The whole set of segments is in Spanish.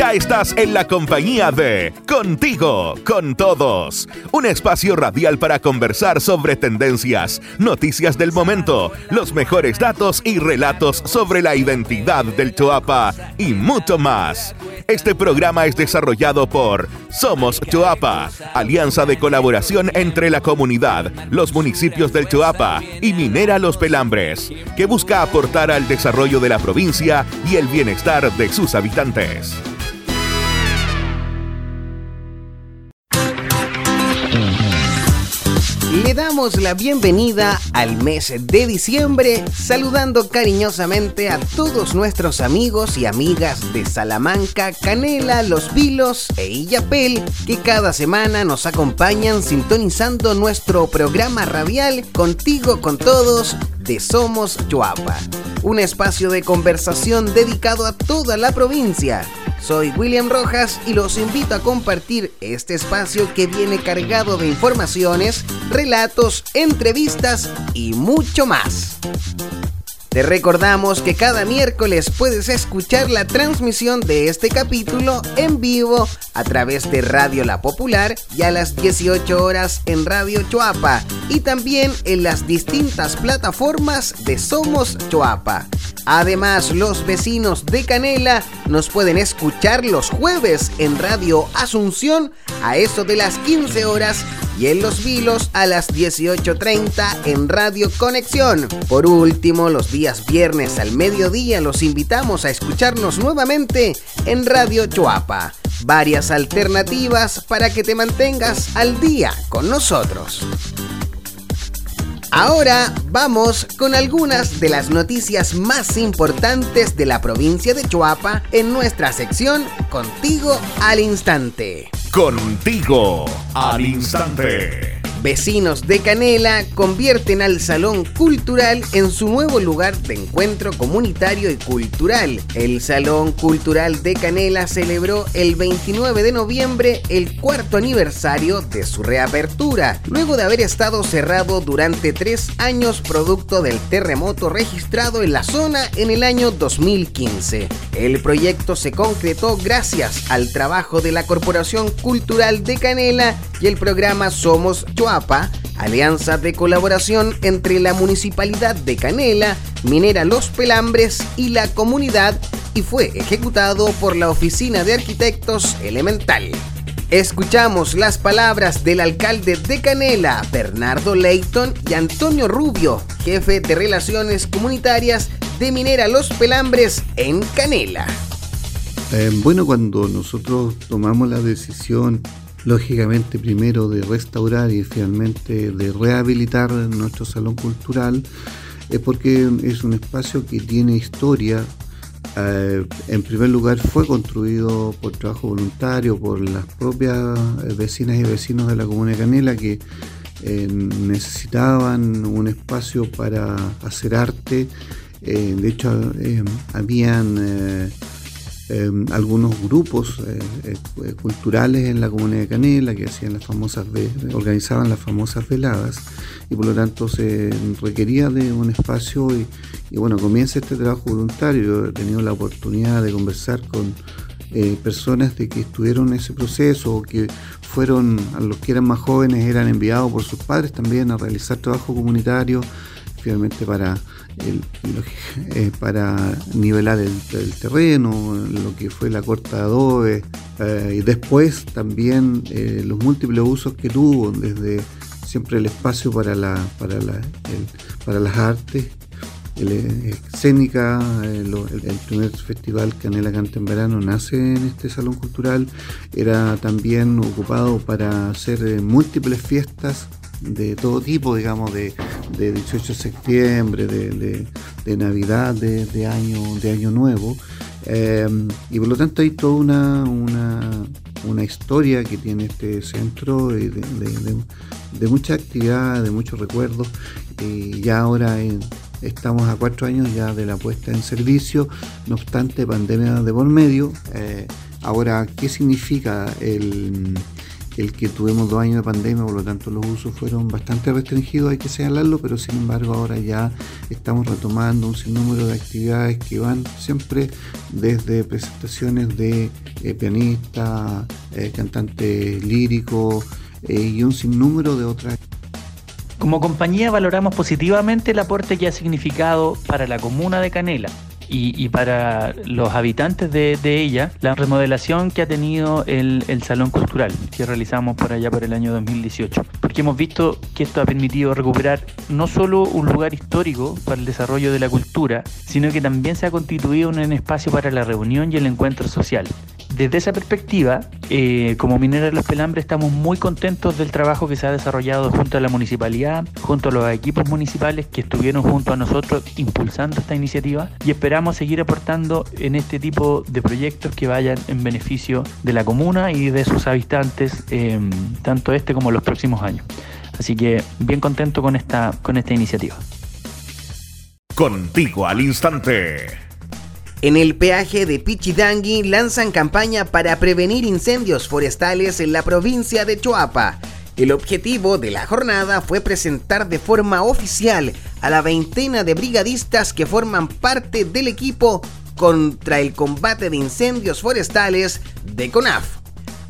Ya estás en la compañía de Contigo, con todos. Un espacio radial para conversar sobre tendencias, noticias del momento, los mejores datos y relatos sobre la identidad del Choapa y mucho más. Este programa es desarrollado por Somos Choapa, alianza de colaboración entre la comunidad, los municipios del Choapa y Minera Los Pelambres, que busca aportar al desarrollo de la provincia y el bienestar de sus habitantes. Le damos la bienvenida al mes de diciembre, saludando cariñosamente a todos nuestros amigos y amigas de Salamanca, Canela, Los Vilos e Illapel, que cada semana nos acompañan sintonizando nuestro programa radial Contigo con Todos de Somos Chuapa, un espacio de conversación dedicado a toda la provincia soy William Rojas y los invito a compartir este espacio que viene cargado de informaciones, relatos, entrevistas y mucho más. Te recordamos que cada miércoles puedes escuchar la transmisión de este capítulo en vivo a través de Radio La Popular y a las 18 horas en Radio Choapa y también en las distintas plataformas de Somos Choapa. Además, los vecinos de Canela nos pueden escuchar los jueves en Radio Asunción a eso de las 15 horas y en Los Vilos a las 18.30 en Radio Conexión. Por último, los días viernes al mediodía los invitamos a escucharnos nuevamente en Radio Choapa. Varias alternativas para que te mantengas al día con nosotros. Ahora vamos con algunas de las noticias más importantes de la provincia de Choapa en nuestra sección Contigo al Instante. Contigo al instante. Vecinos de Canela convierten al Salón Cultural en su nuevo lugar de encuentro comunitario y cultural. El Salón Cultural de Canela celebró el 29 de noviembre el cuarto aniversario de su reapertura, luego de haber estado cerrado durante tres años producto del terremoto registrado en la zona en el año 2015. El proyecto se concretó gracias al trabajo de la Corporación Cultural de Canela y el programa Somos Alianza de colaboración entre la Municipalidad de Canela, Minera Los Pelambres y la comunidad y fue ejecutado por la Oficina de Arquitectos Elemental. Escuchamos las palabras del alcalde de Canela, Bernardo Leighton, y Antonio Rubio, jefe de Relaciones Comunitarias de Minera Los Pelambres en Canela. Eh, bueno, cuando nosotros tomamos la decisión lógicamente primero de restaurar y finalmente de rehabilitar nuestro salón cultural, es porque es un espacio que tiene historia. Eh, en primer lugar fue construido por trabajo voluntario, por las propias eh, vecinas y vecinos de la comuna de Canela que eh, necesitaban un espacio para hacer arte. de hecho, habían Em, algunos grupos eh, eh, culturales en la comunidad de Canela que hacían las famosas organizaban las famosas veladas y por lo tanto se requería de un espacio y, bueno comienza este trabajo voluntario. Yo he tenido la oportunidad de conversar con eh, personas de que estuvieron en ese proceso o que fueron a los que eran más jóvenes eran enviados por sus padres también a realizar trabajo comunitario finalmente para eh, para nivelar el, terreno, lo que fue la corta de adobe, eh, y después también eh, los múltiples usos que tuvo, desde siempre el espacio para, la, para, para las artes, escénica, el, primer festival Canela Canta en Verano nace en este salón cultural, era también ocupado para hacer múltiples fiestas de todo tipo, digamos, de, 18 de septiembre, de, Navidad, de, año, de año Nuevo. Em, y por lo tanto hay toda una, una, historia que tiene este centro de, mucha actividad, de muchos recuerdos. Y ya ahora estamos a cuatro años ya de la puesta en servicio, no obstante pandemia de por medio. Eh, ahora, ¿qué significa el el que tuvimos dos años de pandemia, por lo tanto los usos fueron bastante restringidos, hay que señalarlo, pero sin embargo ahora ya estamos retomando un sinnúmero de actividades que van siempre desde presentaciones de eh, pianista, eh, eh, y un sinnúmero de otras. Como compañía valoramos positivamente el aporte que ha significado para la comuna de Canela y, para los habitantes de, ella la remodelación que ha tenido el, Salón Cultural que realizamos por allá por el año 2018. Porque hemos visto que esto ha permitido recuperar no solo un lugar histórico para el desarrollo de la cultura, sino que también se ha constituido un espacio para la reunión y el encuentro social desde esa perspectiva, eh, como Minera de los Pelambres estamos muy contentos del trabajo que se ha desarrollado junto a la municipalidad, junto a los equipos municipales que estuvieron junto a nosotros impulsando esta iniciativa y esperamos seguir aportando en este tipo de proyectos que vayan en beneficio de la comuna y de sus habitantes, em, tanto este como los próximos años. Así que bien contento con esta, con esta iniciativa. Contigo al instante. En el peaje de Pichidangui lanzan campaña para prevenir incendios forestales en la provincia de Choapa. El objetivo de la jornada fue presentar de forma oficial a la veintena de brigadistas que forman parte del equipo contra el combate de incendios forestales de CONAF.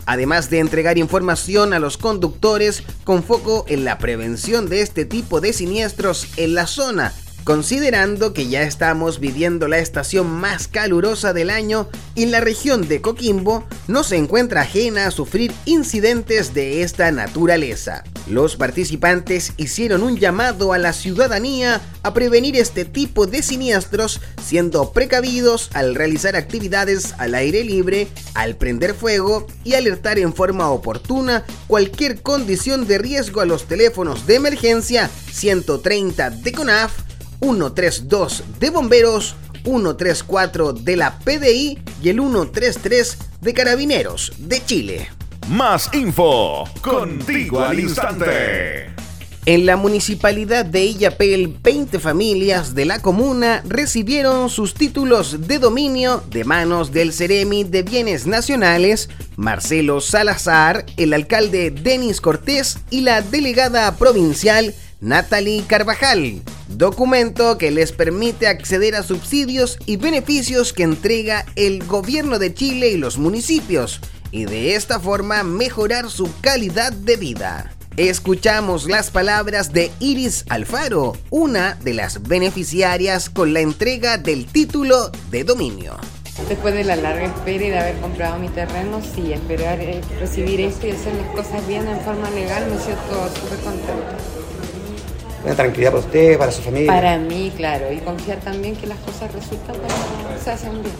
Además de entregar información a los conductores con foco en la prevención de este tipo de siniestros en la zona Considerando que ya estamos viviendo la estación más calurosa del año y la región de Coquimbo no se encuentra ajena a sufrir incidentes de esta naturaleza. Los participantes hicieron un llamado a la ciudadanía a prevenir este tipo de siniestros siendo precavidos al realizar actividades al aire libre, al prender fuego y alertar en forma oportuna cualquier condición de riesgo a los teléfonos de emergencia 130 de CONAF 132 de Bomberos, 134 de la PDI y el 133 de Carabineros de Chile. Más info contigo al instante. En la municipalidad de Illapel, 20 familias de la comuna recibieron sus títulos de dominio de manos del Ceremi de Bienes Nacionales, Marcelo Salazar, el alcalde Denis Cortés y la delegada provincial Natalie Carvajal, documento que les permite acceder a subsidios y beneficios que entrega el gobierno de Chile y los municipios, y de esta forma mejorar su calidad de vida. Escuchamos las palabras de Iris Alfaro, una de las beneficiarias con la entrega del título de dominio. Después de la larga espera y de haber comprado mi terreno, sí, esperar eh, recibir esto y hacer las cosas bien en forma legal, me siento súper contenta una tranquilidad para usted, para su familia. Para mí, claro, y confiar también que las cosas resultan cuando se hacen bien.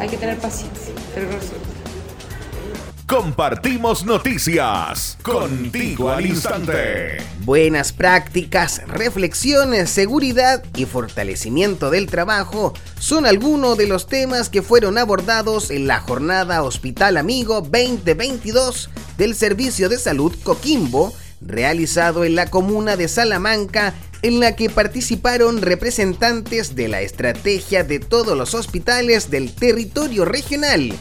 Hay que tener paciencia, pero resulta. Compartimos noticias contigo al instante. Buenas prácticas, reflexiones, seguridad y fortalecimiento del trabajo son algunos de los temas que fueron abordados en la jornada Hospital Amigo 2022 del Servicio de Salud Coquimbo realizado en la comuna de Salamanca, en la que participaron representantes de la estrategia de todos los hospitales del territorio regional,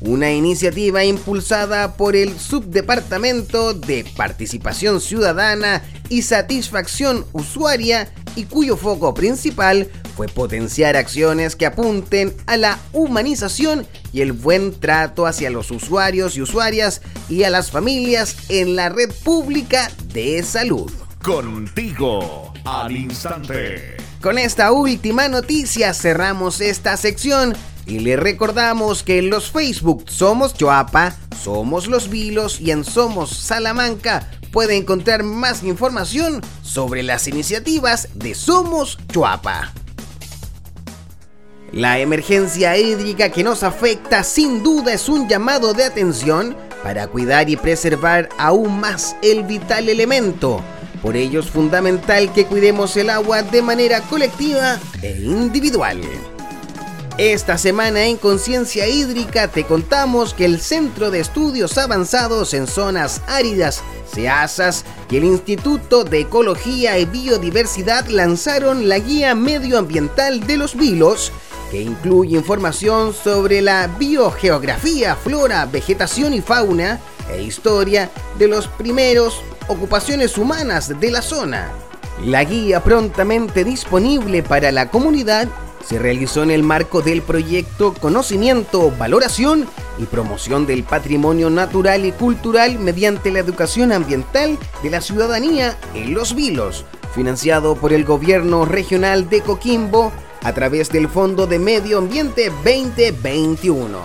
una iniciativa impulsada por el Subdepartamento de Participación Ciudadana y Satisfacción Usuaria y cuyo foco principal fue potenciar acciones que apunten a la humanización y el buen trato hacia los usuarios y usuarias y a las familias en la red pública de salud. Contigo al instante. Con esta última noticia cerramos esta sección y le recordamos que en los Facebook Somos Choapa, Somos Los Vilos y en Somos Salamanca puede encontrar más información sobre las iniciativas de Somos Choapa. La emergencia hídrica que nos afecta sin duda es un llamado de atención para cuidar y preservar aún más el vital elemento. Por ello es fundamental que cuidemos el agua de manera colectiva e individual. Esta semana en Conciencia Hídrica te contamos que el Centro de Estudios Avanzados en Zonas Áridas, SEASAS, y el Instituto de Ecología y Biodiversidad lanzaron la Guía Medioambiental de los Vilos, que incluye información sobre la biogeografía, flora, vegetación y fauna, e historia de los primeros ocupaciones humanas de la zona. La guía prontamente disponible para la comunidad se realizó en el marco del proyecto Conocimiento, Valoración y Promoción del Patrimonio Natural y Cultural mediante la educación ambiental de la ciudadanía en Los Vilos, financiado por el Gobierno Regional de Coquimbo a través del Fondo de Medio Ambiente 2021.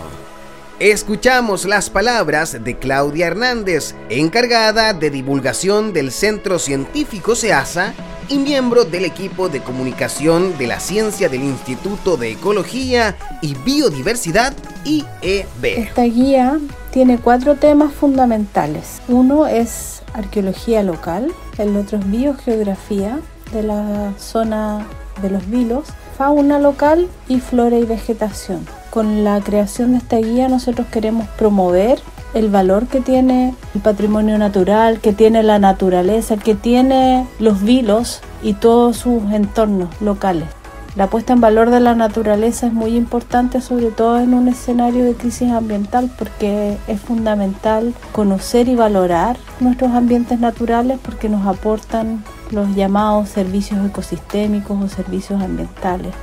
Escuchamos las palabras de Claudia Hernández, encargada de divulgación del Centro Científico SEASA y miembro del equipo de comunicación de la ciencia del Instituto de Ecología y Biodiversidad IEB. Esta guía tiene cuatro temas fundamentales. Uno es arqueología local, el otro es biogeografía de la zona de los vilos, fauna local y flora y vegetación. Con la creación de esta guía nosotros queremos promover el valor que tiene el patrimonio natural, que tiene la naturaleza, que tiene los vilos y todos sus entornos locales. La puesta en valor de la naturaleza es muy importante, sobre todo en un escenario de crisis ambiental, porque es fundamental conocer y valorar nuestros ambientes naturales porque nos aportan los llamados servicios ecosistémicos o servicios ambientales.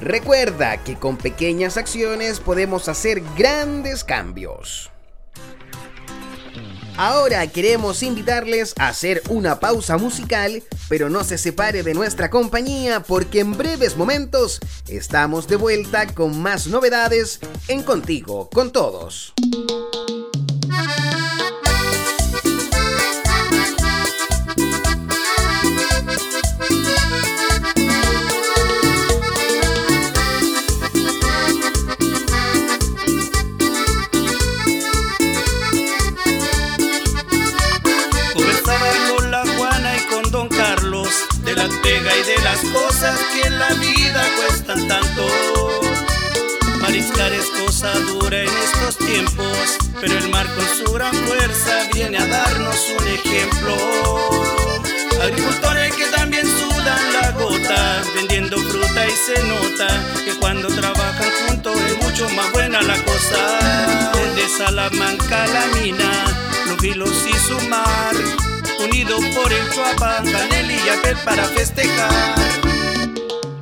Recuerda que con pequeñas acciones podemos hacer grandes cambios. Ahora queremos invitarles a hacer una pausa musical, pero no se separe de nuestra compañía porque en breves momentos estamos de vuelta con más novedades en Contigo, con todos. Dura en estos tiempos, pero el mar con su gran fuerza viene a darnos un ejemplo. Agricultores que también sudan la gota, vendiendo fruta y se nota que cuando trabajan juntos es mucho más buena la cosa. Desde Salamanca la mina, los vilos y su mar unido por el Chuapa, Canel y Yapel para festejar.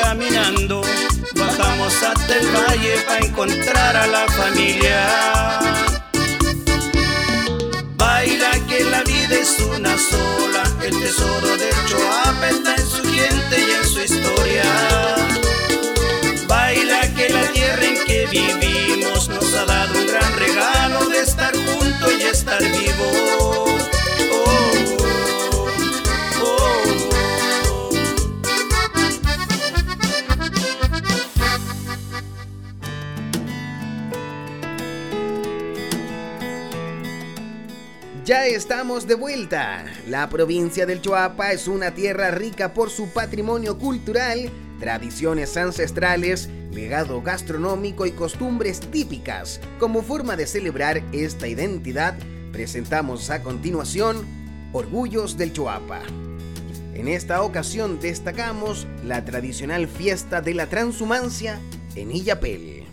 caminando, bajamos hasta el valle para encontrar a la familia. Baila que la vida es una sola, el tesoro de Choapa está en su gente y en su historia. Baila que la tierra en que vivimos nos ha dado un gran regalo de estar juntos y estar vivos. Ya estamos de vuelta. La provincia del Choapa es una tierra rica por su patrimonio cultural, tradiciones ancestrales, legado gastronómico y costumbres típicas. Como forma de celebrar esta identidad, presentamos a continuación Orgullos del Choapa. En esta ocasión destacamos la tradicional fiesta de la transhumancia en Illapel.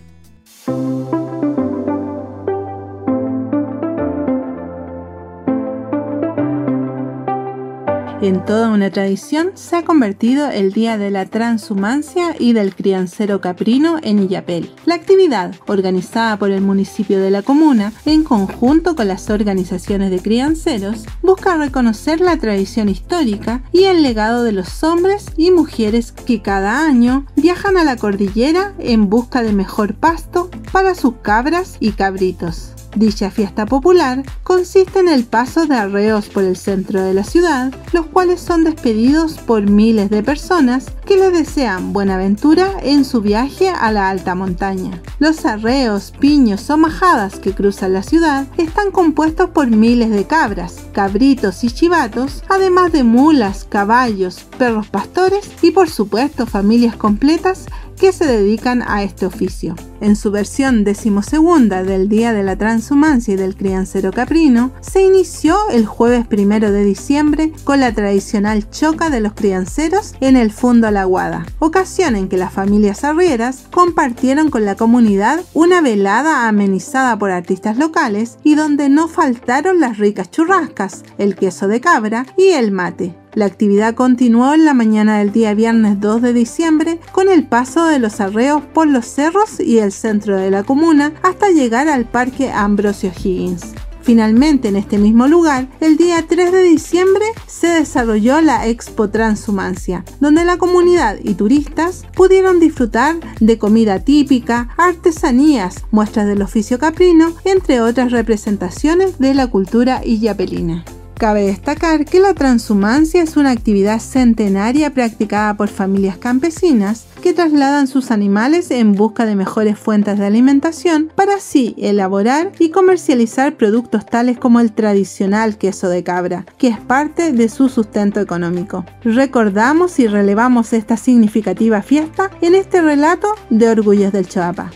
En toda una tradición se ha convertido el Día de la Transhumancia y del Criancero Caprino en Illapel. La actividad, organizada por el municipio de la comuna en conjunto con las organizaciones de crianceros, busca reconocer la tradición histórica y el legado de los hombres y mujeres que cada año viajan a la cordillera en busca de mejor pasto para sus cabras y cabritos. Dicha fiesta popular consiste en el paso de arreos por el centro de la ciudad, los cuales son despedidos por miles de personas que le desean buena aventura en su viaje a la alta montaña. Los arreos, piños o majadas que cruzan la ciudad están compuestos por miles de cabras, cabritos y chivatos, además de mulas, caballos, perros pastores y por supuesto familias completas que se dedican a este oficio. En su versión decimosegunda del Día de la Transhumancia y del Criancero Caprino, se inició el jueves primero de diciembre con la tradicional choca de los crianceros en el Fundo La Guada, ocasión en que las familias arrieras compartieron con la comunidad una velada amenizada por artistas locales y donde no faltaron las ricas churrascas, el queso de cabra y el mate. La actividad continuó en la mañana del día viernes 2 de diciembre con el paso de los arreos por los cerros y el centro de la comuna hasta llegar al Parque Ambrosio Higgins. Finalmente, en este mismo lugar, el día 3 de diciembre se desarrolló la Expo Transhumancia, donde la comunidad y turistas pudieron disfrutar de comida típica, artesanías, muestras del oficio caprino, entre otras representaciones de la cultura illapelina. Cabe destacar que la transhumancia es una actividad centenaria practicada por familias campesinas que trasladan sus animales en busca de mejores fuentes de alimentación para así elaborar y comercializar productos tales como el tradicional queso de cabra, que es parte de su sustento económico. Recordamos y relevamos esta significativa fiesta en este relato de Orgullos del Choapa.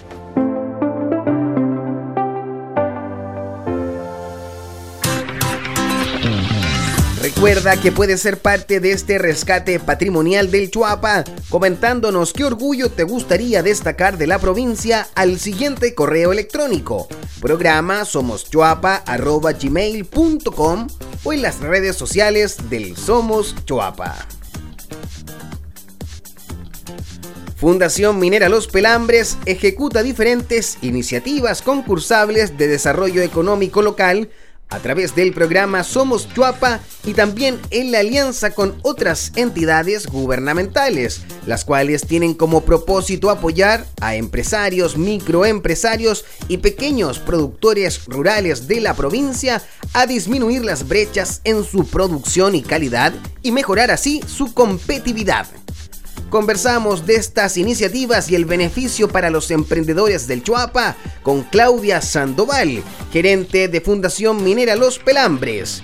Recuerda que puedes ser parte de este rescate patrimonial del Chuapa comentándonos qué orgullo te gustaría destacar de la provincia al siguiente correo electrónico programa somoschuapa.gmail.com o en las redes sociales del Somos Chuapa. Fundación Minera Los Pelambres ejecuta diferentes iniciativas concursables de desarrollo económico local a través del programa Somos Chuapa y también en la alianza con otras entidades gubernamentales, las cuales tienen como propósito apoyar a empresarios, microempresarios y pequeños productores rurales de la provincia a disminuir las brechas en su producción y calidad y mejorar así su competitividad. Conversamos de estas iniciativas y el beneficio para los emprendedores del Chuapa con Claudia Sandoval, gerente de Fundación Minera Los Pelambres.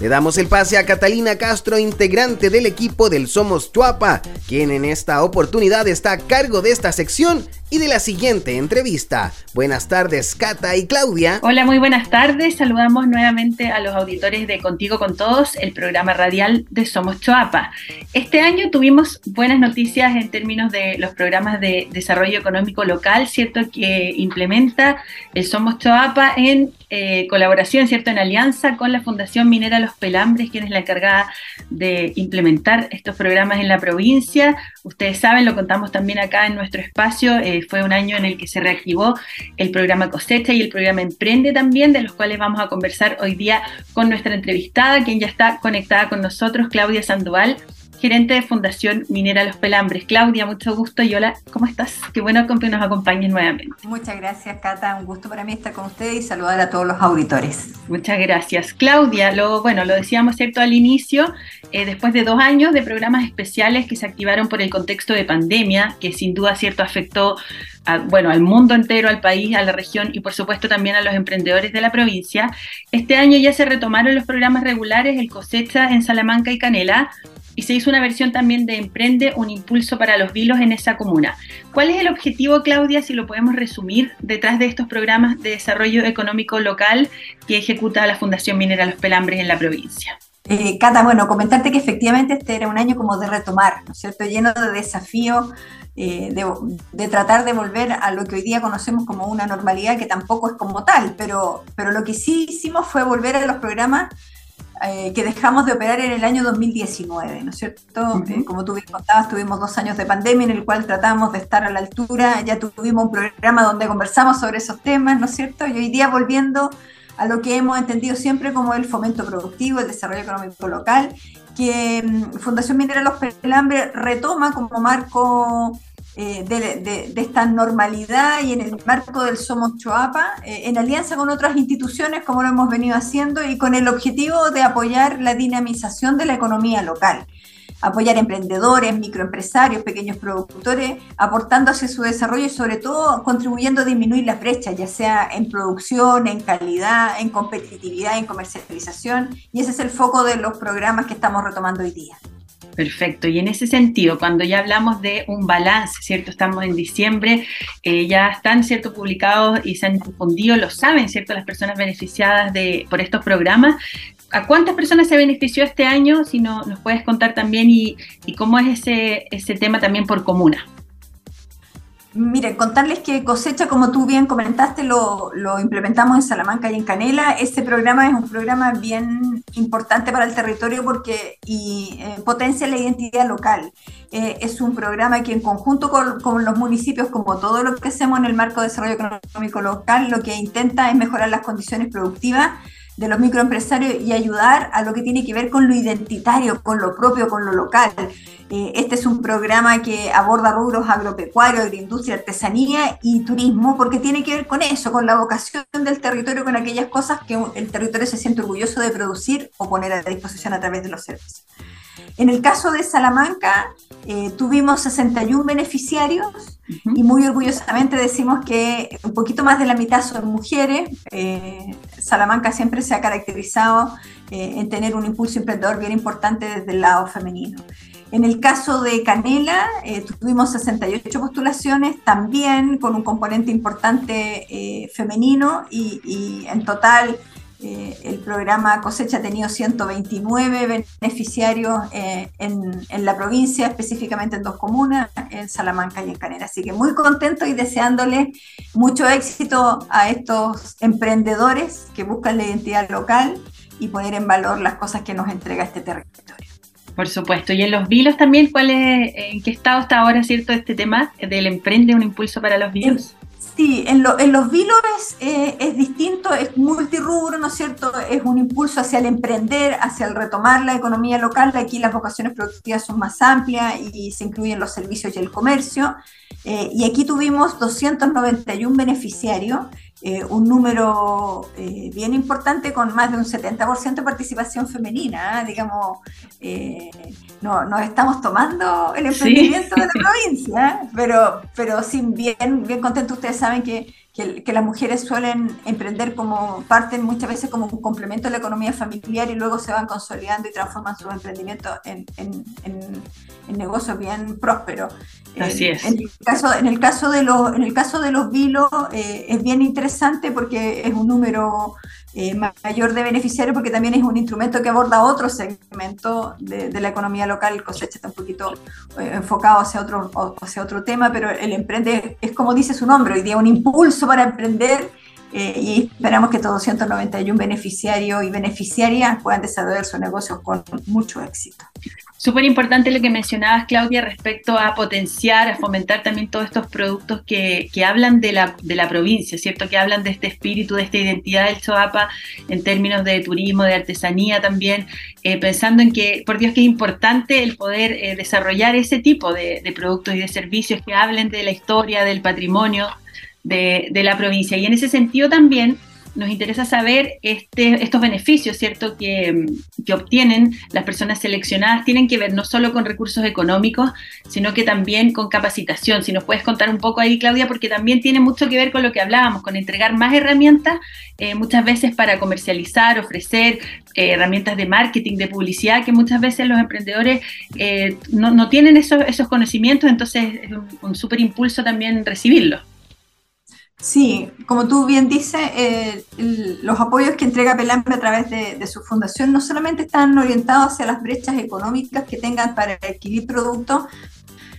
Le damos el pase a Catalina Castro, integrante del equipo del Somos Chuapa, quien en esta oportunidad está a cargo de esta sección y de la siguiente entrevista. Buenas tardes, Cata y Claudia. Hola, muy buenas tardes. Saludamos nuevamente a los auditores de Contigo con Todos, el programa radial de Somos Choapa. Este año tuvimos buenas noticias en términos de los programas de desarrollo económico local, ¿cierto? Que implementa el Somos Choapa en eh, colaboración, ¿cierto? En alianza con la Fundación Minera Los Pelambres, quien es la encargada de implementar estos programas en la provincia. Ustedes saben, lo contamos también acá en nuestro espacio. Eh, fue un año en el que se reactivó el programa Cosecha y el programa Emprende también, de los cuales vamos a conversar hoy día con nuestra entrevistada, quien ya está conectada con nosotros, Claudia Sandoval gerente de Fundación Minera Los Pelambres. Claudia, mucho gusto y hola, ¿cómo estás? Qué bueno que nos acompañes nuevamente. Muchas gracias, Cata. Un gusto para mí estar con usted y saludar a todos los auditores. Muchas gracias. Claudia, lo, bueno, lo decíamos cierto al inicio, eh, después de dos años de programas especiales que se activaron por el contexto de pandemia, que sin duda cierto afectó bueno, al mundo entero, al país, a la región y por supuesto también a los emprendedores de la provincia. Este año ya se retomaron los programas regulares, el cosecha en Salamanca y Canela, y se hizo una versión también de Emprende, un impulso para los vilos en esa comuna. ¿Cuál es el objetivo, Claudia, si lo podemos resumir, detrás de estos programas de desarrollo económico local que ejecuta la Fundación Minera Los Pelambres en la provincia? Eh, Cata, bueno, comentarte que efectivamente este era un año como de retomar, ¿no es cierto? Lleno de desafíos, eh, de, de, tratar de volver a lo que hoy día conocemos como una normalidad que tampoco es como tal, pero, pero lo que sí hicimos fue volver a los programas eh, que dejamos de operar en el año 2019, ¿no es cierto? Eh, como tú bien contabas, tuvimos dos años de pandemia en el cual tratamos de estar a la altura, ya tuvimos un programa donde conversamos sobre esos temas, ¿no es cierto? Y hoy día volviendo a lo que hemos entendido siempre como el fomento productivo, el desarrollo económico local, que mm, Fundación Minera Los Pelambres retoma como marco eh, de, esta normalidad y en el marco del Somos Choapa, eh, en alianza con otras instituciones como lo hemos venido haciendo y con el objetivo de apoyar la dinamización de la economía local apoyar emprendedores, microempresarios, pequeños productores, aportando hacia su desarrollo y sobre todo contribuyendo a disminuir las brechas, ya sea en producción, en calidad, en competitividad, en comercialización. Y ese es el foco de los programas que estamos retomando hoy día. Perfecto. Y en ese sentido, cuando ya hablamos de un balance, ¿cierto? Estamos en diciembre, eh, ya están, ¿cierto? Publicados y se han difundido, lo saben, ¿cierto? Las personas beneficiadas de, por estos programas. ¿A cuántas personas se benefició este año? Si no, nos puedes contar también y, y cómo es ese, ese tema también por comuna. Mire, contarles que cosecha, como tú bien comentaste, lo, implementamos en Salamanca y en Canela. Este programa es un programa bien importante para el territorio porque y, eh, potencia la identidad local. Eh, es un programa que en conjunto con, con, los municipios, como todo lo que hacemos en el marco de desarrollo económico local, lo que intenta es mejorar las condiciones productivas de los microempresarios y ayudar a lo que tiene que ver con lo identitario, con lo propio, con lo local. Eh, este es un programa que aborda rubros agropecuarios, agroindustria, artesanía y turismo, porque tiene que ver con eso, con la vocación del territorio, con aquellas cosas que el territorio se siente orgulloso de producir o poner a disposición a través de los servicios. En el caso de Salamanca, eh, tuvimos 61 beneficiarios y muy orgullosamente decimos que un poquito más de la mitad son mujeres. Eh, Salamanca siempre se ha caracterizado eh, en tener un impulso emprendedor bien importante desde el lado femenino. En el caso de Canela, tuvimos 68 postulaciones, también con un componente importante femenino y en total eh, el programa Cosecha ha tenido 129 beneficiarios eh, en, la provincia, específicamente en dos comunas, en Salamanca y en Canela. Así que muy contento y deseándole mucho éxito a estos emprendedores que buscan la identidad local y poner en valor las cosas que nos entrega este territorio. Por supuesto. Y en los vilos también, ¿cuál es, ¿en qué estado está ahora, cierto, este tema del emprende un impulso para los vilos? Sí, en, los vilos eh, es distinto, es multirrubro, ¿no es cierto? Es un impulso hacia el emprender, hacia el retomar la economía local. Aquí las vocaciones productivas son más amplias y se incluyen los servicios y el comercio. Eh, y aquí tuvimos 291 beneficiarios eh, un número eh, bien importante con más de un 70% de participación femenina, ¿ah? digamos, eh, no, nos estamos tomando el emprendimiento de la provincia, pero, pero sí, bien, bien contento, ustedes saben que que, las mujeres suelen emprender como parten muchas veces como un complemento de la economía familiar y luego se van consolidando y transforman sus emprendimientos en, en, en, negocios bien prósperos. Así es. En el caso, en el caso de los, en el caso de los vilos eh, es bien interesante porque es un número eh, mayor de beneficiarios porque también es un instrumento que aborda otro segmento de, la economía local, cosecha está un poquito eh, enfocado hacia otro, hacia otro tema, pero el emprende es como dice su nombre, hoy día un impulso para emprender eh, y esperamos que todos 191 beneficiarios y beneficiarias puedan desarrollar sus negocios con mucho éxito. Súper importante lo que mencionabas, Claudia, respecto a potenciar, a fomentar también todos estos productos que, que hablan de la, de la, provincia, ¿cierto? Que hablan de este espíritu, de esta identidad del Choapa en términos de turismo, de artesanía también, eh, pensando en que, por Dios, que es importante el poder eh, desarrollar ese tipo de, de, productos y de servicios que hablen de la historia, del patrimonio de, la provincia. Y en ese sentido también nos interesa saber este, estos beneficios, ¿cierto?, que, obtienen las personas seleccionadas, tienen que ver no solo con recursos económicos, sino que también con capacitación. Si nos puedes contar un poco ahí, Claudia, porque también tiene mucho que ver con lo que hablábamos, con entregar más herramientas, eh, muchas veces para comercializar, ofrecer eh, herramientas de marketing, de publicidad, que muchas veces los emprendedores eh, no, tienen esos, esos conocimientos, entonces es un, un súper impulso también recibirlos. Sí, como tú bien dices, eh, los apoyos que entrega Pelambre a través de, su fundación no solamente están orientados hacia las brechas económicas que tengan para adquirir productos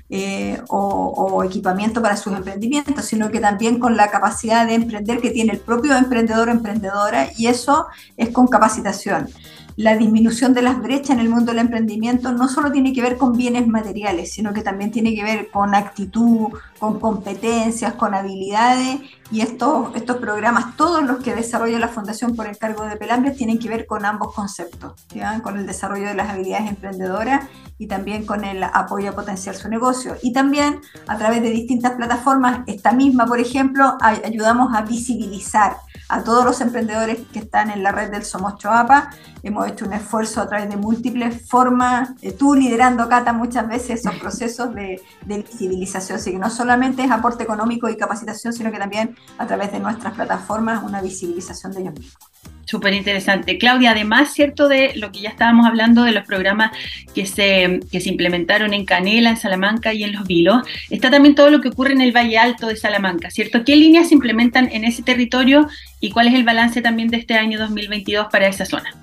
eh, o, equipamiento para sus emprendimientos, sino que también con la capacidad de emprender que tiene el propio emprendedor o emprendedora y eso es con capacitación. La disminución de las brechas en el mundo del emprendimiento no solo tiene que ver con bienes materiales, sino que también tiene que ver con actitud, con competencias, con habilidades. Y estos, estos programas, todos los que desarrolla la Fundación por encargo de Pelambres, tienen que ver con ambos conceptos, con el desarrollo de las habilidades emprendedoras y también con el apoyo a potenciar su negocio. Y también a través de distintas plataformas, esta misma, por ejemplo, ayudamos a visibilizar a todos los emprendedores que están en la red del Somos Choapa. Hemos hecho un esfuerzo a través de múltiples formas, eh, tú liderando, Cata, muchas veces esos procesos de, de, visibilización. Así que no solamente es aporte económico y capacitación, sino que también a través de nuestras plataformas una visibilización de ellos mismos. Súper interesante. Claudia, además, ¿cierto? De lo que ya estábamos hablando de los programas que se, que se implementaron en Canela, en Salamanca y en Los Vilos, está también todo lo que ocurre en el Valle Alto de Salamanca, ¿cierto? ¿Qué líneas se implementan en ese territorio y cuál es el balance también de este año 2022 para esa zona?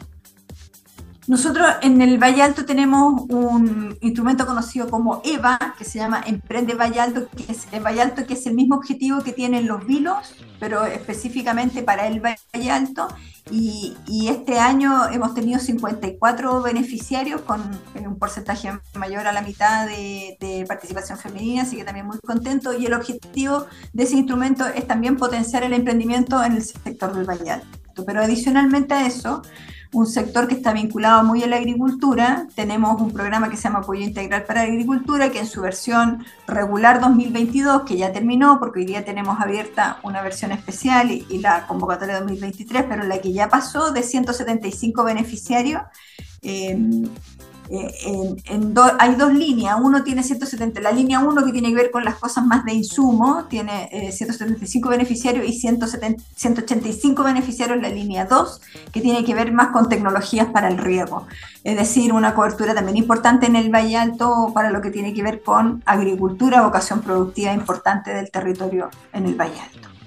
Nosotros en el Valle Alto tenemos un instrumento conocido como EVA, que se llama Emprende Valle Alto, que es el Valle Alto, que es el mismo objetivo que tienen los vilos, pero específicamente para el Valle Alto. Y, este año hemos tenido 54 beneficiarios con un porcentaje mayor a la mitad de, de participación femenina, así que también muy contento. Y el objetivo de ese instrumento es también potenciar el emprendimiento en el sector del Valle Alto. Pero adicionalmente a eso, un sector que está vinculado muy a la agricultura. Tenemos un programa que se llama Apoyo Integral para la Agricultura, que en su versión regular 2022, que ya terminó, porque hoy día tenemos abierta una versión especial y, la convocatoria 2023, pero la que ya pasó de 175 beneficiarios. Eh, eh, hay dos líneas, uno tiene 170, la línea 1 que tiene que ver con las cosas más de insumo, tiene 175 eh, beneficiarios y 185 beneficiarios la línea 2, que tiene que ver más con tecnologías para el riego. Es decir, una cobertura también importante en el Valle Alto para lo que tiene que ver con agricultura, vocación productiva importante del territorio en el Valle Alto.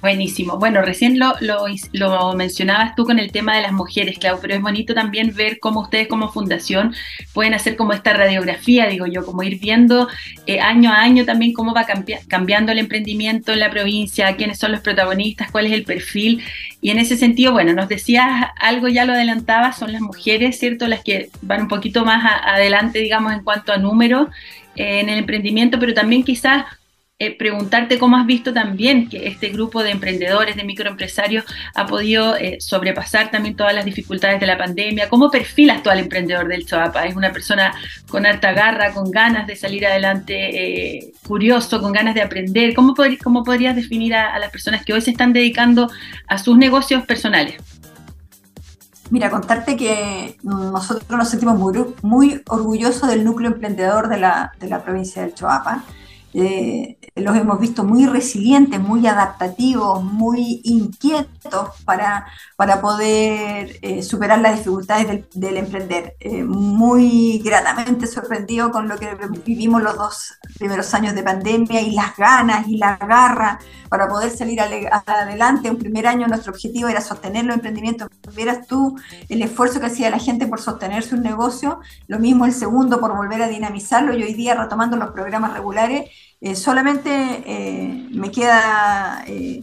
Buenísimo. Bueno, recién lo, lo, mencionabas tú con el tema de las mujeres, Clau, pero es bonito también ver cómo ustedes como fundación pueden hacer como esta radiografía, digo yo, como ir viendo eh, año a año también cómo va cambiando el emprendimiento en la provincia, quiénes son los protagonistas, cuál es el perfil. Y en ese sentido, bueno, nos decías algo, ya lo adelantaba, son las mujeres, ¿cierto? Las que van un poquito más adelante, digamos, en cuanto a número eh, en el emprendimiento, pero también quizás eh, preguntarte cómo has visto también que este grupo de emprendedores, de microempresarios, ha podido eh, sobrepasar también todas las dificultades de la pandemia. ¿Cómo perfilas tú al emprendedor del Choapa? ¿Es una persona con harta garra, con ganas de salir adelante, eh, curioso, con ganas de aprender? ¿Cómo, cómo podrías definir a, las personas que hoy se están dedicando a sus negocios personales? Mira, contarte que nosotros nos sentimos muy, muy orgullosos del núcleo emprendedor de la, de la provincia del Choapa eh, los hemos visto muy resilientes, muy adaptativos, muy inquietos para, para poder eh, superar las dificultades del, emprender. Eh, muy gratamente sorprendido con lo que vivimos los dos primeros años de pandemia y las ganas y la garra para poder salir adelante. Un primer año nuestro objetivo era sostener los emprendimientos. Vieras tú el esfuerzo que hacía la gente por sostener su negocio, lo mismo el segundo por volver a dinamizarlo y hoy día retomando los programas regulares solamente eh, me queda eh,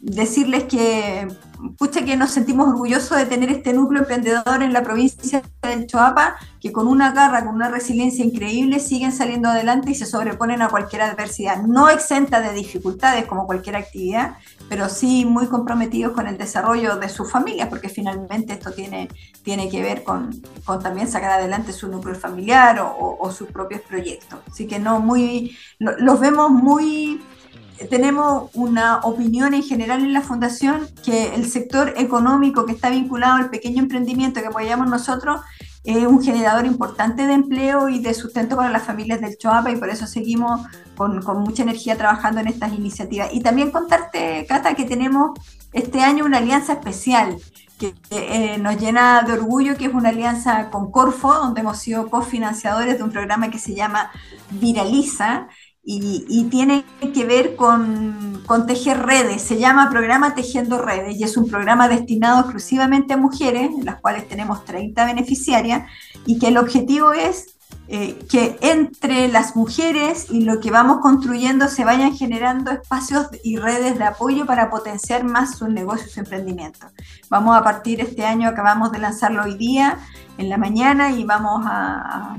decirles que, pucha, que nos sentimos orgullosos de tener este núcleo emprendedor en la provincia del Choapa, que con una garra, con una resiliencia increíble, siguen saliendo adelante y se sobreponen a cualquier adversidad. No exenta de dificultades como cualquier actividad, pero sí muy comprometidos con el desarrollo de sus familias, porque finalmente esto tiene, tiene que ver con, con también sacar adelante su núcleo familiar o, sus propios proyectos. Así que no muy, los vemos muy, tenemos una opinión en general en la fundación que el sector económico que está vinculado al pequeño emprendimiento que apoyamos nosotros es un generador importante de empleo y de sustento para las familias del Choapa y por eso seguimos con, con, mucha energía trabajando en estas iniciativas. Y también contarte, Cata, que tenemos este año una alianza especial que eh, nos llena de orgullo, que es una alianza con Corfo, donde hemos sido cofinanciadores de un programa que se llama Viraliza, y, tiene que ver con, tejer redes. Se llama Programa Tejiendo Redes y es un programa destinado exclusivamente a mujeres, en las cuales tenemos 30 beneficiarias, y que el objetivo es eh, que entre las mujeres y lo que vamos construyendo se vayan generando espacios y redes de apoyo para potenciar más sus negocios su emprendimiento. Vamos a partir este año, acabamos de lanzarlo hoy día, en la mañana, y vamos a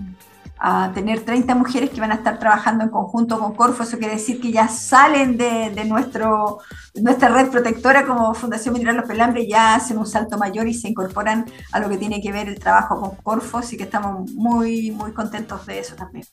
tener 30 mujeres que van a estar trabajando en conjunto con Corfo. Eso quiere decir que ya salen de, de nuestro, nuestra red protectora como Fundación Mineral Los Pelambres, ya hacen un salto mayor y se incorporan a lo que tiene que ver el trabajo con Corfo. Así que estamos muy, muy contentos de eso también.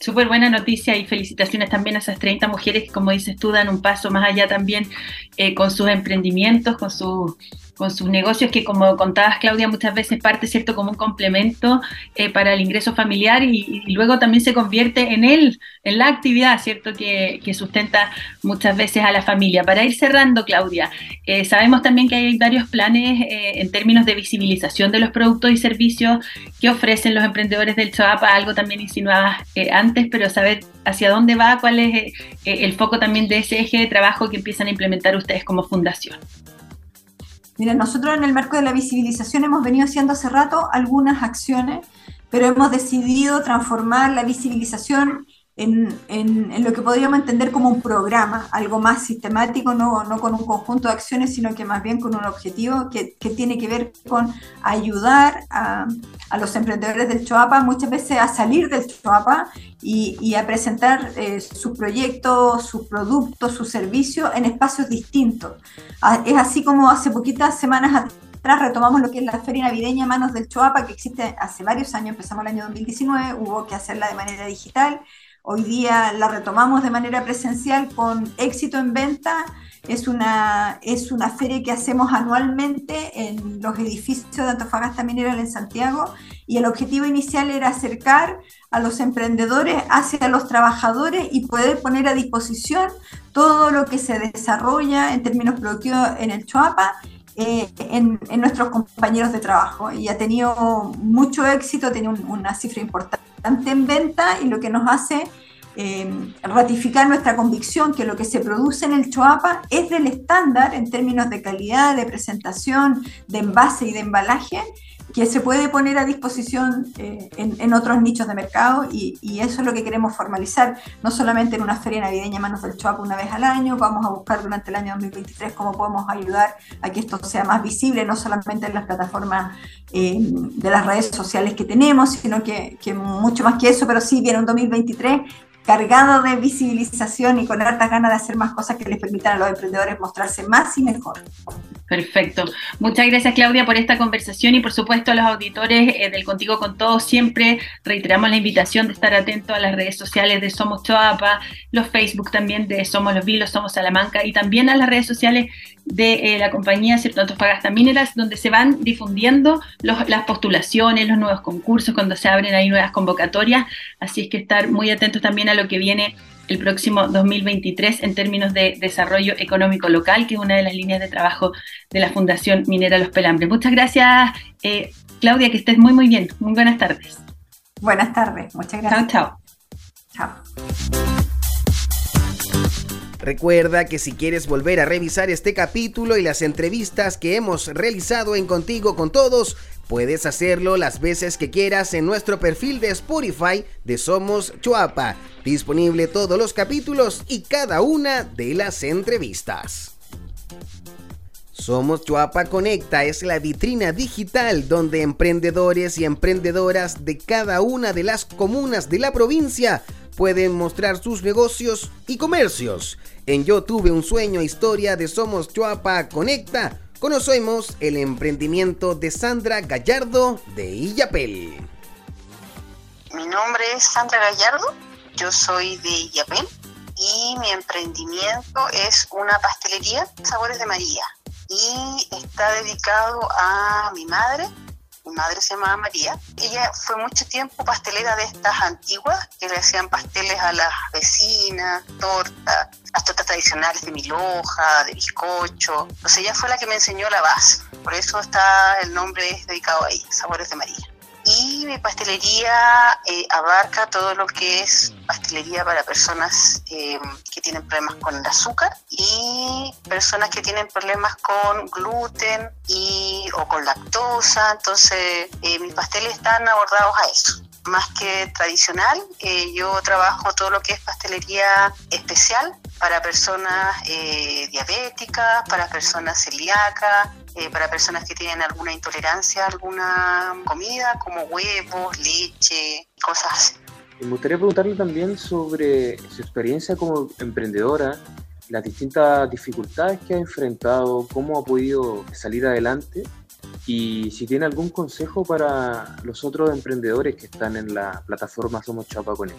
Súper buena noticia y felicitaciones también a esas 30 mujeres que, como dices tú, dan un paso más allá también eh, con sus emprendimientos, con sus con sus negocios que como contabas Claudia muchas veces parte cierto como un complemento eh, para el ingreso familiar y, luego también se convierte en él, en la actividad cierto que, sustenta muchas veces a la familia. Para ir cerrando Claudia, eh, sabemos también que hay varios planes eh, en términos de visibilización de los productos y servicios que ofrecen los emprendedores del Choapa, algo también insinuabas antes, pero saber hacia dónde va, cuál es el foco también de ese eje de trabajo que empiezan a implementar ustedes como fundación. Mira, nosotros en el marco de la visibilización hemos venido haciendo hace rato algunas acciones, pero hemos decidido transformar la visibilización en, en, lo que podríamos entender como un programa, algo más sistemático, no, no, con un conjunto de acciones, sino que más bien con un objetivo que, que tiene que ver con ayudar a, a, los emprendedores del Choapa muchas veces a salir del Choapa y, y a presentar eh, sus proyectos, sus productos, sus servicios en espacios distintos. Ah, es así como hace poquitas semanas atrás retomamos lo que es la feria navideña Manos del Choapa, que existe hace varios años, empezamos el año 2019, hubo que hacerla de manera digital Hoy día la retomamos de manera presencial con éxito en venta. Es una, es una feria que hacemos anualmente en los edificios de Antofagasta Mineral en Santiago y el objetivo inicial era acercar a los emprendedores hacia los trabajadores y poder poner a disposición todo lo que se desarrolla en términos productivos en el Choapa eh, en, nuestros compañeros de trabajo y ha tenido mucho éxito, tiene una cifra importante en venta y lo que nos hace eh, ratificar nuestra convicción que lo que se produce en el Choapa es del estándar en términos de calidad, de presentación, de envase y de embalaje que se puede poner a disposición eh, en, otros nichos de mercado y, eso es lo que queremos formalizar, no solamente en una feria navideña Manos del Choapa una vez al año, vamos a buscar durante el año 2023 cómo podemos ayudar a que esto sea más visible, no solamente en las plataformas eh, de las redes sociales que tenemos, sino que, que, mucho más que eso, pero sí viene un 2023 cargado de visibilización y con hartas ganas de hacer más cosas que les permitan a los emprendedores mostrarse más y mejor. Perfecto. Muchas gracias Claudia por esta conversación y por supuesto a los auditores eh, del Contigo con Todos. Siempre reiteramos la invitación de estar atento a las redes sociales de Somos Choapa, los Facebook también de Somos Los Vilos, Somos Salamanca y también a las redes sociales de eh, la compañía Cierto Antofagasta Mineras, donde se van difundiendo las postulaciones, los nuevos concursos, cuando se abren ahí nuevas convocatorias. Así es que estar muy atentos también a lo que viene el próximo 2023 en términos de desarrollo económico local, que es una de las líneas de trabajo de la Fundación Minera Los Pelambres. Muchas gracias, eh, Claudia, que estés muy, muy bien. Muy buenas tardes. Buenas tardes, muchas gracias. Chao, chao. Chao. Recuerda que si quieres volver a revisar este capítulo y las entrevistas que hemos realizado en Contigo con Todos, puedes hacerlo las veces que quieras en nuestro perfil de Spotify de Somos Chuapa, disponible todos los capítulos y cada una de las entrevistas. Somos Chuapa Conecta es la vitrina digital donde emprendedores y emprendedoras de cada una de las comunas de la provincia pueden mostrar sus negocios y comercios. En Yo tuve un sueño, historia de Somos Chuapa Conecta, conocemos el emprendimiento de Sandra Gallardo de Illapel. Mi nombre es Sandra Gallardo, yo soy de Illapel y mi emprendimiento es una pastelería Sabores de María y está dedicado a mi madre, mi madre se llamaba María. Ella fue mucho tiempo pastelera de estas antiguas, que le hacían pasteles a las vecinas, tortas, las tortas tradicionales de milhoja, de bizcocho. Entonces ella fue la que me enseñó la base. Por eso está el nombre dedicado a ella, Sabores de María y mi pastelería eh, abarca todo lo que es pastelería para personas eh, que tienen problemas con el azúcar y personas que tienen problemas con gluten y, o con lactosa. Entonces, eh, mis pasteles están abordados a eso. más que tradicional. Yo trabajo todo lo que es pastelería especial para personas diabéticas, para personas celíacas, eh, para personas que tienen alguna intolerancia a alguna comida, como huevos, leche, cosas así. Me gustaría preguntarle también sobre su experiencia como emprendedora, las distintas dificultades que ha enfrentado, cómo ha podido salir adelante y si tiene algún consejo para los otros emprendedores que están en la plataforma Somos Chapa con él.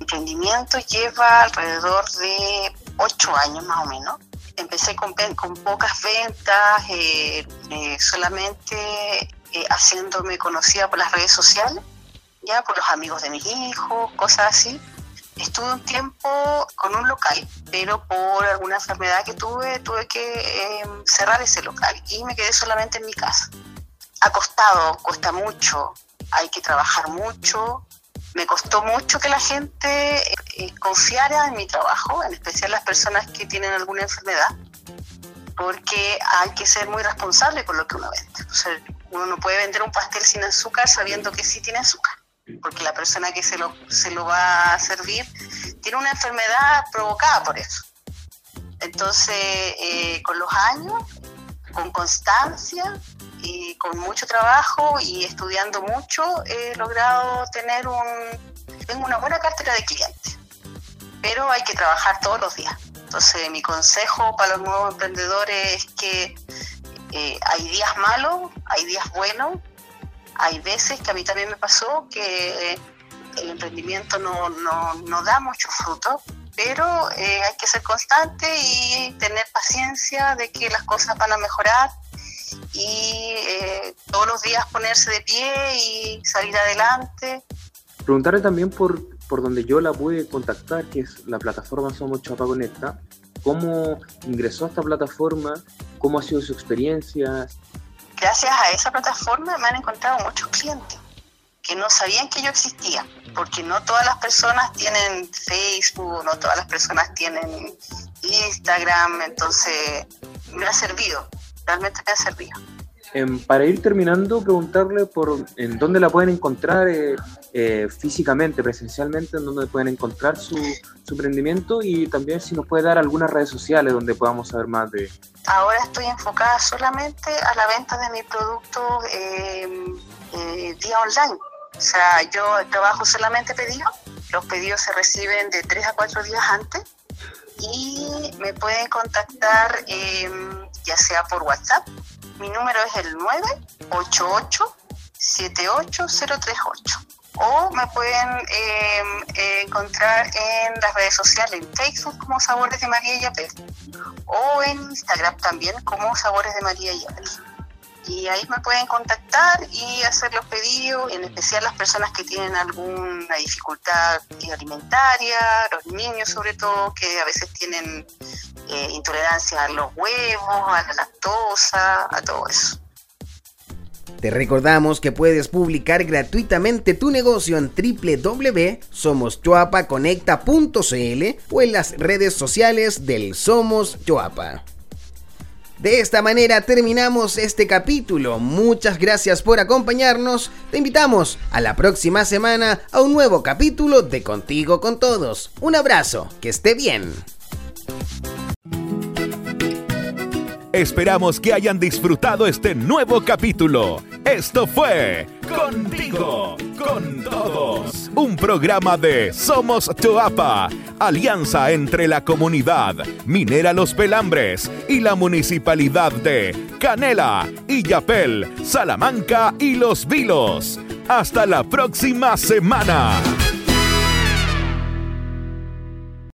Emprendimiento lleva alrededor de ocho años más o menos. Empecé con, con pocas ventas, eh, eh, solamente eh, haciéndome conocida por las redes sociales, ya por los amigos de mis hijos, cosas así. Estuve un tiempo con un local, pero por alguna enfermedad que tuve, tuve que em, cerrar ese local y me quedé solamente en mi casa. Ha costado, cuesta mucho, hay que trabajar mucho. Me costó mucho que la gente eh, confiara en mi trabajo, en especial las personas que tienen alguna enfermedad, porque hay que ser muy responsable con lo que uno vende. uno no puede vender un pastel sin azúcar sabiendo que sí tiene azúcar porque la persona que se lo, se lo va a servir tiene una enfermedad provocada por eso. Entonces, eh, con los años, con constancia y con mucho trabajo y estudiando mucho, he logrado tener un, tengo una buena cartera de clientes. Pero hay que trabajar todos los días. Entonces, mi consejo para los nuevos emprendedores es que eh, hay días malos, hay días buenos, hay veces que a mí también me pasó que el emprendimiento no, no, da mucho fruto, pero eh, hay que ser constante y tener paciencia de que las cosas van a mejorar y eh, todos los días ponerse de pie y salir adelante. Preguntarle también por, por donde yo la pude contactar, que es la plataforma Somos Chapa Conecta, cómo ingresó a esta plataforma, cómo ha sido su experiencia, gracias a esa plataforma me han encontrado muchos clientes que no sabían que yo existía, porque no todas las personas tienen Facebook, no todas las personas tienen Instagram, entonces me ha servido, realmente me ha servido. Em, para ir terminando, preguntarle por en dónde la pueden encontrar eh, eh, físicamente, presencialmente, en dónde pueden encontrar su, su, emprendimiento y también si nos puede dar algunas redes sociales donde podamos saber más de... Ahora estoy enfocada solamente a la venta de mi producto em, eh, vía online. O sea, yo trabajo solamente pedidos. Los pedidos se reciben de tres a cuatro días antes y me pueden contactar em, ya sea por WhatsApp mi número es el 988-78038. O me pueden em, encontrar en las redes sociales, en Facebook como Sabores de María Yapel. O en Instagram también como Sabores de María Yapel y ahí me pueden contactar y hacer los pedidos, en especial las personas que tienen alguna dificultad alimentaria, los niños sobre todo, que a veces tienen eh, intolerancia a los huevos, a la lactosa, a todo eso. Te recordamos que puedes publicar gratuitamente tu negocio en www.somoschoapaconecta.cl o en las redes sociales del Somos Choapa. De esta manera terminamos este capítulo. Muchas gracias por acompañarnos. Te invitamos a la próxima semana a un nuevo capítulo de Contigo con Todos. Un abrazo, que esté bien. Esperamos que hayan disfrutado este nuevo capítulo. Esto fue Contigo, con todos. Un programa de Somos Toapa, alianza entre la comunidad Minera Los Pelambres y la municipalidad de Canela, Illapel, Salamanca y Los Vilos. Hasta la próxima semana.